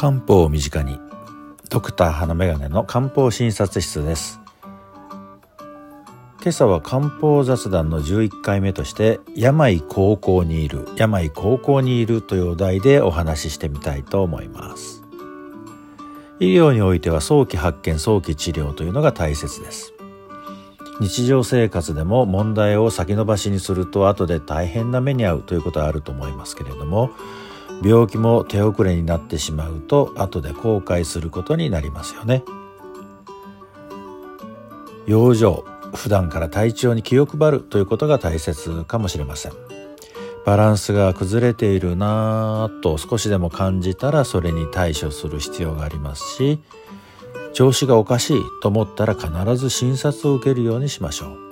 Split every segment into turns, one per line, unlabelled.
漢方を身近にドクター花眼鏡の漢方診察室です。今朝は漢方雑談の11回目として病高校にいる病高校にいるというお題でお話ししてみたいと思います。医療においては早期発見早期治療というのが大切です。日常生活でも問題を先延ばしにすると後で大変な目に遭うということはあると思いますけれども病気も手遅れになってしまうと後で後悔することになりますよね。養生普段から体調に気を配るということが大切かもしれません。バランスが崩れているなぁと少しでも感じたらそれに対処する必要がありますし調子がおかしいと思ったら必ず診察を受けるようにしましょう。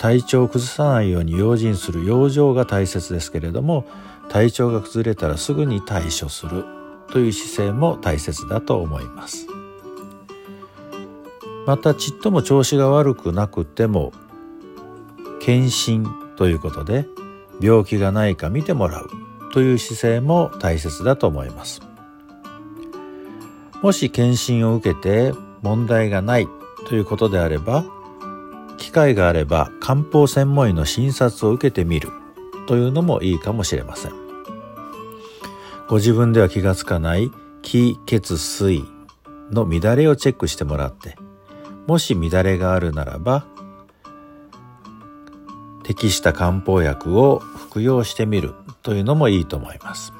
体調を崩さないように用心する養生が大切ですけれども体調が崩れたらすぐに対処するという姿勢も大切だと思います。またちっとも調子が悪くなくても検診ということで病気がないか見てもらうという姿勢も大切だと思います。もし検診を受けて問題がないということであれば機会があれば漢方専門医の診察を受けてみる。というのもいいかもしれません。ご自分では気がつかない気血水の乱れをチェックしてもらってもし乱れがあるならば適した漢方薬を服用してみる。というのもいいと思います。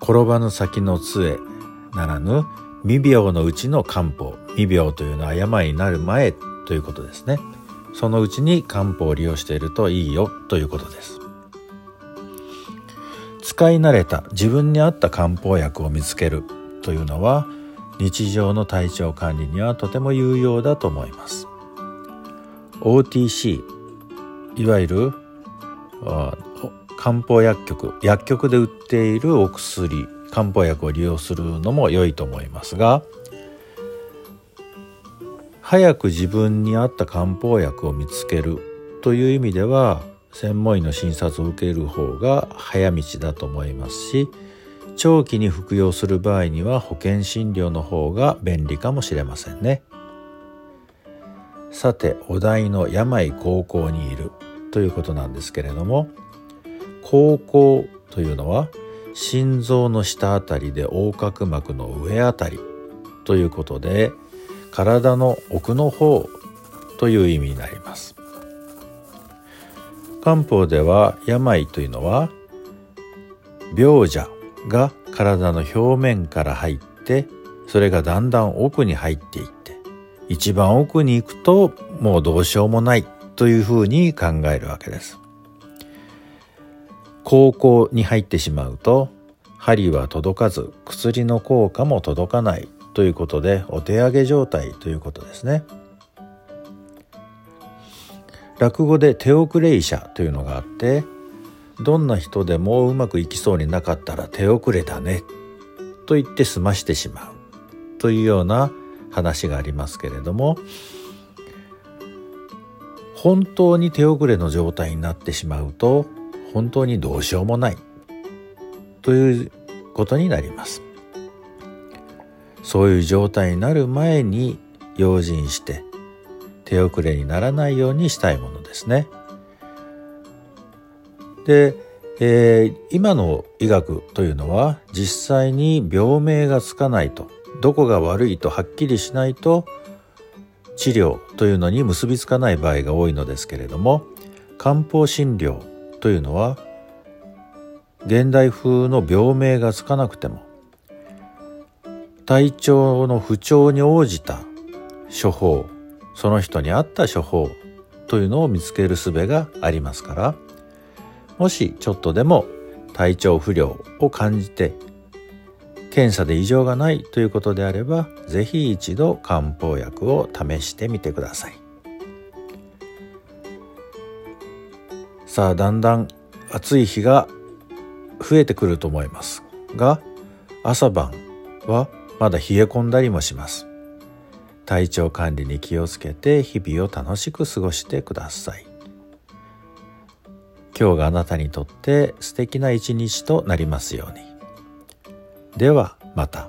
転ばぬ先の杖ならぬ未病のうちの漢方未病というのは病になる前ということですね。そのうちに漢方を利用しているといいよということです。使い慣れた自分に合った漢方薬を見つけるというのは日常の体調管理にはとても有用だと思います。OTC いわゆる漢方薬局薬局で売っているお薬漢方薬を利用するのも良いと思いますが早く自分に合った漢方薬を見つけるという意味では専門医の診察を受ける方が早道だと思いますし長期に服用する場合には保険診療の方が便利かもしれませんね。さてお題の病高校にいるということなんですけれども高校というのは心臓の下あたりで横隔膜の上あたりということで体の奥の方という意味になります。漢方では病というのは病者が体の表面から入ってそれがだんだん奥に入っていって一番奥に行くともうどうしようもないというふうに考えるわけです。高校に入ってしまうと針は届かず薬の効果も届かないということでお手上げ状態ということですね。落語で手遅れ医者というのがあってどんな人でもうまくいきそうになかったら手遅れだねと言って済ましてしまうというような話がありますけれども本当に手遅れの状態になってしまうと本当にどうしようもない。ということになります。そういう状態になる前に用心して手遅れにならないようにしたいものですね。で、えー、今の医学というのは実際に病名がつかないとどこが悪いとはっきりしないと治療というのに結びつかない場合が多いのですけれども漢方診療というのは現代風の病名がつかなくても体調の不調に応じた処方その人に合った処方というのを見つける術がありますからもしちょっとでも体調不良を感じて検査で異常がないということであれば是非一度漢方薬を試してみてください。さあだんだん暑い日が増えてくると思いますが朝晩はまだ冷え込んだりもします体調管理に気をつけて日々を楽しく過ごしてください今日があなたにとって素敵な一日となりますように。ではまた。